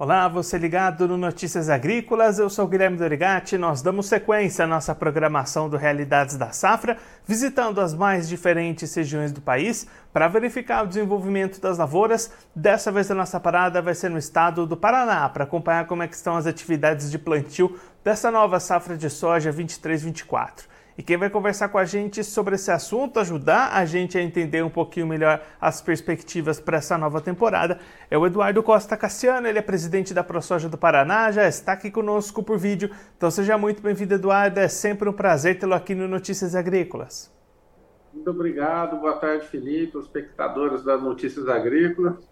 Olá, você ligado no Notícias Agrícolas, eu sou Guilherme Dorigati. Nós damos sequência à nossa programação do Realidades da Safra, visitando as mais diferentes regiões do país para verificar o desenvolvimento das lavouras. Dessa vez a nossa parada vai ser no estado do Paraná, para acompanhar como é estão as atividades de plantio dessa nova safra de soja 23-24. E quem vai conversar com a gente sobre esse assunto, ajudar a gente a entender um pouquinho melhor as perspectivas para essa nova temporada, é o Eduardo Costa Cassiano. Ele é presidente da ProSoja do Paraná, já está aqui conosco por vídeo. Então seja muito bem-vindo, Eduardo. É sempre um prazer tê-lo aqui no Notícias Agrícolas. Muito obrigado. Boa tarde, Felipe, os espectadores das Notícias Agrícolas.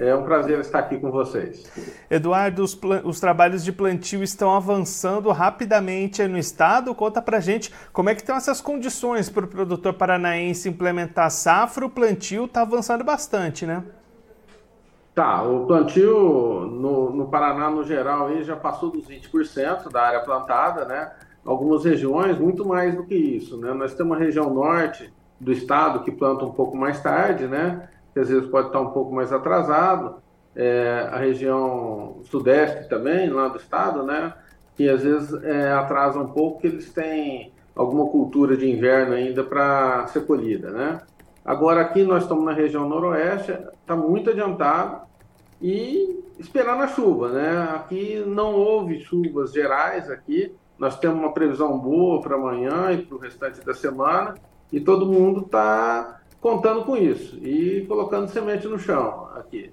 É um prazer estar aqui com vocês. Eduardo, os, os, trabalhos de plantio estão avançando rapidamente no estado. Conta pra gente como é que estão essas condições para o produtor paranaense implementar a safra. O plantio está avançando bastante, né? Tá, o plantio no, no Paraná, no geral, aí já passou dos 20% da área plantada, né? Algumas regiões, muito mais do que isso, né? Nós temos uma região norte do estado que planta um pouco mais tarde, né? Que às vezes pode estar um pouco mais atrasado, é, a região sudeste também, lá do estado, né, que às vezes é, atrasa um pouco, que eles têm alguma cultura de inverno ainda para ser colhida, né. Agora aqui nós estamos na região noroeste, está muito adiantado e esperando a chuva, né. Aqui não houve chuvas gerais aqui, nós temos uma previsão boa para amanhã e para o restante da semana e todo mundo está contando com isso e colocando semente no chão aqui.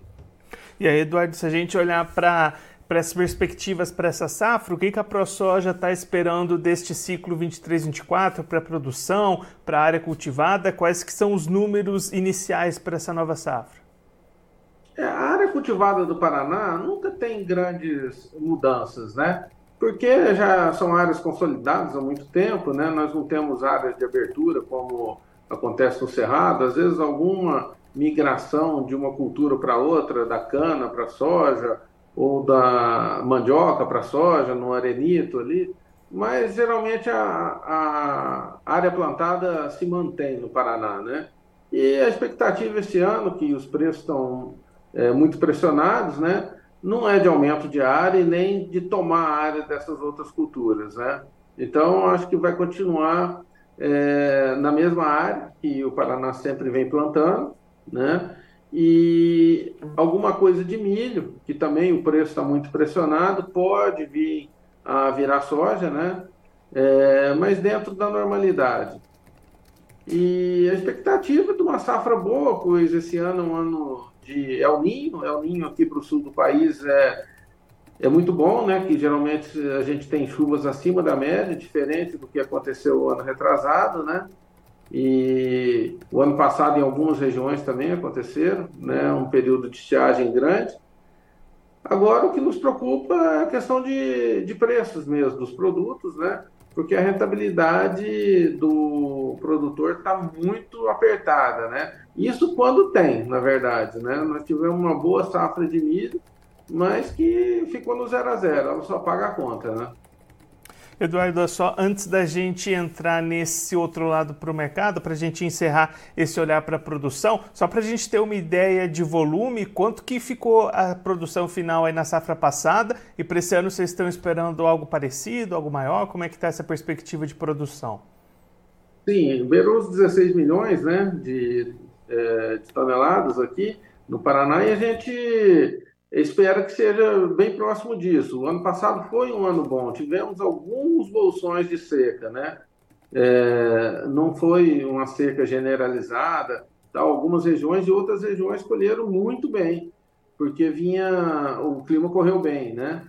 E aí, Eduardo, se a gente olhar para para as perspectivas para essa safra, o que, que a ProSoja está esperando deste ciclo 23-24 para a produção, para a área cultivada? Quais que são os números iniciais para essa nova safra? É, a área cultivada do Paraná nunca tem grandes mudanças, né? Porque já são áreas consolidadas há muito tempo, né? Nós não temos áreas de abertura como acontece no Cerrado, às vezes alguma migração de uma cultura para outra, da cana para soja, ou da mandioca para soja, no arenito ali, mas geralmente a, a, área plantada se mantém no Paraná, né? E a expectativa esse ano, que os preços estão é, muito pressionados, né? Não é de aumento de área e nem de tomar a área dessas outras culturas, né? Então, acho que vai continuar é, na mesma área que o Paraná sempre vem plantando, né? E alguma coisa de milho, que também o preço está muito pressionado, pode vir a virar soja, né? É, mas dentro da normalidade. E a expectativa de uma safra boa, pois esse ano é um ano de El Ninho, El Ninho aqui para o sul do país é é muito bom, né? Que geralmente a gente tem chuvas acima da média, diferente do que aconteceu o ano retrasado, né? E o ano passado em algumas regiões também aconteceram, né? Um período de estiagem grande. Agora o que nos preocupa é a questão de, de preços mesmo dos produtos, né? Porque a rentabilidade do produtor está muito apertada, né? Isso quando tem, na verdade, né? Nós tivemos uma boa safra de milho mas que ficou no zero a zero, ela só paga a conta, né? Eduardo, só antes da gente entrar nesse outro lado para o mercado, para a gente encerrar esse olhar para a produção, só para a gente ter uma ideia de volume, quanto que ficou a produção final aí na safra passada e para esse ano vocês estão esperando algo parecido, algo maior? Como é que está essa perspectiva de produção? Sim, beirou os 16 milhões né, de, é, de toneladas aqui no Paraná e a gente espero que seja bem próximo disso. O ano passado foi um ano bom, tivemos alguns bolsões de seca, né? É, não foi uma seca generalizada, tá? algumas regiões e outras regiões colheram muito bem, porque vinha, o clima correu bem, né?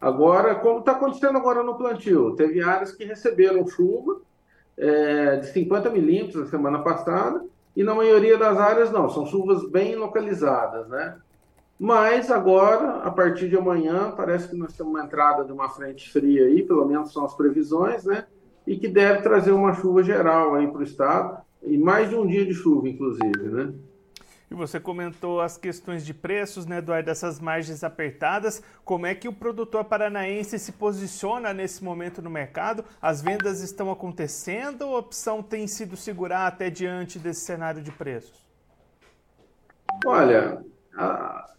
Agora, como está acontecendo agora no plantio, teve áreas que receberam chuva é, de 50 milímetros na semana passada, e na maioria das áreas não, são chuvas bem localizadas, né? Mas agora, a partir de amanhã, parece que nós temos uma entrada de uma frente fria aí, pelo menos são as previsões, né? E que deve trazer uma chuva geral aí para o estado, e mais de um dia de chuva, inclusive, né? E você comentou as questões de preços, né, Eduardo, dessas margens apertadas. Como é que o produtor paranaense se posiciona nesse momento no mercado? As vendas estão acontecendo ou a opção tem sido segurar até diante desse cenário de preços? Olha, a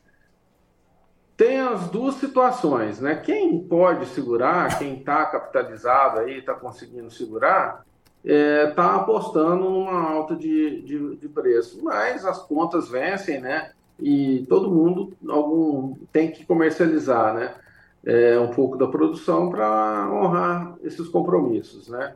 tem as duas situações, né? Quem pode segurar, quem está capitalizado aí, está conseguindo segurar, está é, tá apostando numa alta de, de, de, preço. Mas as contas vencem, né? E todo mundo algum, tem que comercializar, né? É, um pouco da produção para honrar esses compromissos, né?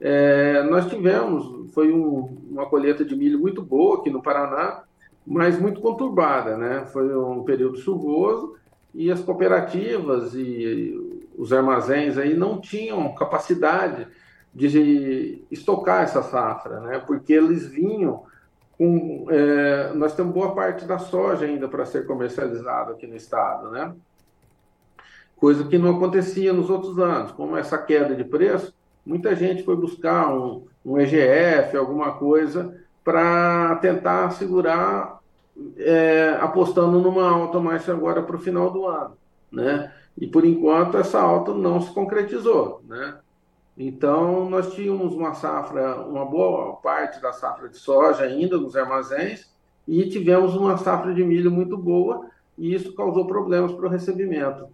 É, nós tivemos, foi um, uma colheita de milho muito boa aqui no Paraná, mas muito conturbada, né? Foi um período chuvoso e as cooperativas e os armazéns aí não tinham capacidade de estocar essa safra, né? Porque eles vinham com, é, nós temos boa parte da soja ainda para ser comercializada aqui no estado, né? Coisa que não acontecia nos outros anos, como essa queda de preço, muita gente foi buscar um, um EGF, alguma coisa para tentar segurar é, apostando numa alta mais agora para o final do ano, né? E por enquanto essa alta não se concretizou, né? Então nós tínhamos uma safra, uma boa parte da safra de soja ainda nos armazéns e tivemos uma safra de milho muito boa e isso causou problemas para o recebimento.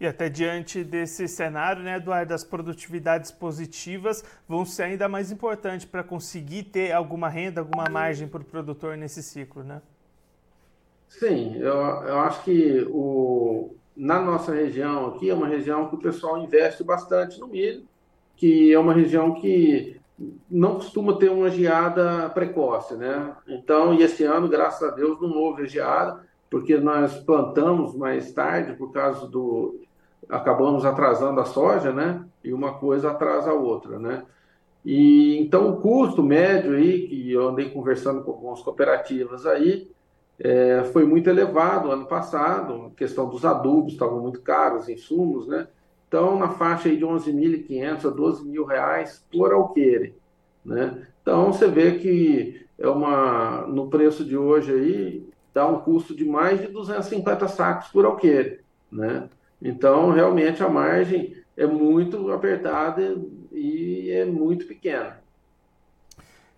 E até diante desse cenário, né, Eduardo, as produtividades positivas vão ser ainda mais importantes para conseguir ter alguma renda, alguma margem para o produtor nesse ciclo, né? Sim, eu, eu acho que o, na nossa região aqui é uma região que o pessoal investe bastante no milho, que é uma região que não costuma ter uma geada precoce, né? Então, e esse ano, graças a Deus, não houve geada, porque nós plantamos mais tarde por causa do acabamos atrasando a soja, né? E uma coisa atrasa a outra, né? E então o custo médio aí, que eu andei conversando com algumas cooperativas aí, é, foi muito elevado ano passado, a questão dos adubos estavam muito caros, insumos, né? Então, na faixa aí de 11.500 a 12 mil reais por alqueire, né? Então, você vê que é uma, no preço de hoje aí, dá um custo de mais de 250 sacos por alqueire, né? Então, realmente, a margem é muito apertada e é muito pequena.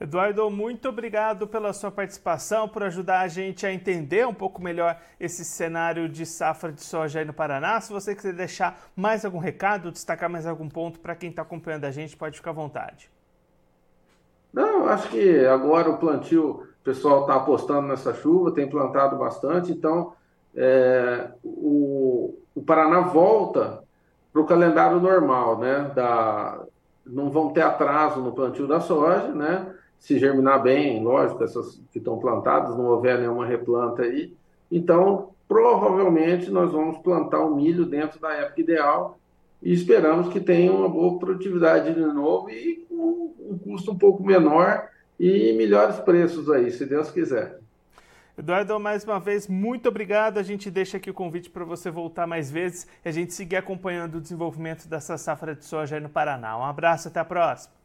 Eduardo, muito obrigado pela sua participação, por ajudar a gente a entender um pouco melhor esse cenário de safra de soja aí no Paraná. Se você quiser deixar mais algum recado, destacar mais algum ponto para quem está acompanhando a gente, pode ficar à vontade. Não, acho que agora o plantio, o pessoal está apostando nessa chuva, tem plantado bastante, então é, o, o Paraná volta para o calendário normal, né? Da, não vão ter atraso no plantio da soja, né? Se germinar bem, lógico, essas que estão plantadas, não houver nenhuma replanta aí. Então, provavelmente nós vamos plantar o milho dentro da época ideal e esperamos que tenha uma boa produtividade de novo e com um custo um pouco menor e melhores preços aí, se Deus quiser. Eduardo, mais uma vez, muito obrigado. A gente deixa aqui o convite para você voltar mais vezes e a gente seguir acompanhando o desenvolvimento dessa safra de soja aí no Paraná. Um abraço, até a próxima.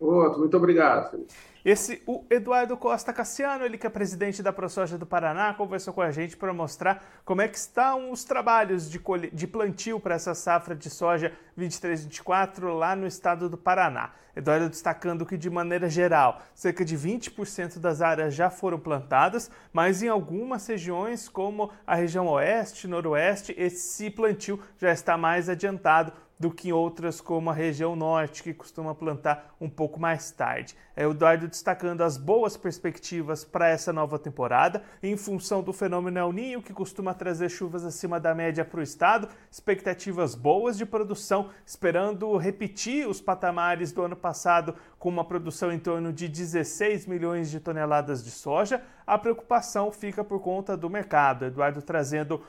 Outro, muito obrigado. Esse, o Eduardo Costa Cassiano, ele que é presidente da ProSoja do Paraná, conversou com a gente para mostrar como é que estão os trabalhos de, de plantio para essa safra de soja 23-24 lá no estado do Paraná. Eduardo destacando que, de maneira geral, cerca de 20% das áreas já foram plantadas, mas em algumas regiões, como a região oeste, noroeste, esse plantio já está mais adiantado do que outras como a região norte, que costuma plantar um pouco mais tarde. É o Eduardo destacando as boas perspectivas para essa nova temporada, em função do fenômeno El Ninho, que costuma trazer chuvas acima da média para o estado, expectativas boas de produção, esperando repetir os patamares do ano passado com uma produção em torno de 16 milhões de toneladas de soja. A preocupação fica por conta do mercado. Eduardo trazendo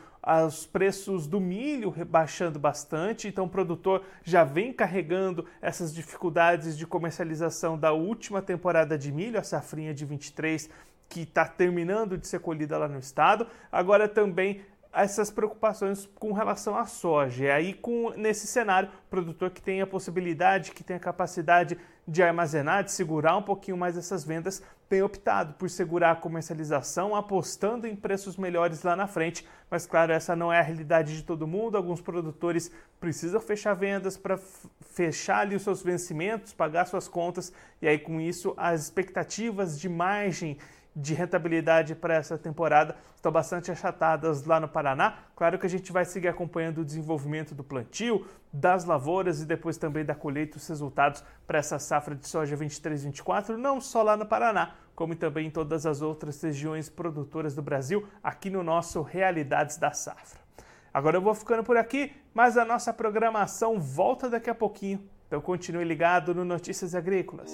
os preços do milho baixando bastante, então o produtor já vem carregando essas dificuldades de comercialização da última temporada de milho, a safrinha de 23, que está terminando de ser colhida lá no estado. Agora também essas preocupações com relação à soja. E aí, com, nesse cenário, o produtor que tem a possibilidade, que tem a capacidade de armazenar, de segurar um pouquinho mais essas vendas, tem optado por segurar a comercialização, apostando em preços melhores lá na frente. Mas, claro, essa não é a realidade de todo mundo. Alguns produtores precisam fechar vendas para fechar ali os seus vencimentos, pagar suas contas, e aí, com isso, as expectativas de margem de rentabilidade para essa temporada estão bastante achatadas lá no Paraná. Claro que a gente vai seguir acompanhando o desenvolvimento do plantio, das lavouras e depois também da colheita, os resultados para essa safra de soja 23-24, não só lá no Paraná, como também em todas as outras regiões produtoras do Brasil, aqui no nosso Realidades da Safra. Agora eu vou ficando por aqui, mas a nossa programação volta daqui a pouquinho. Então continue ligado no Notícias Agrícolas.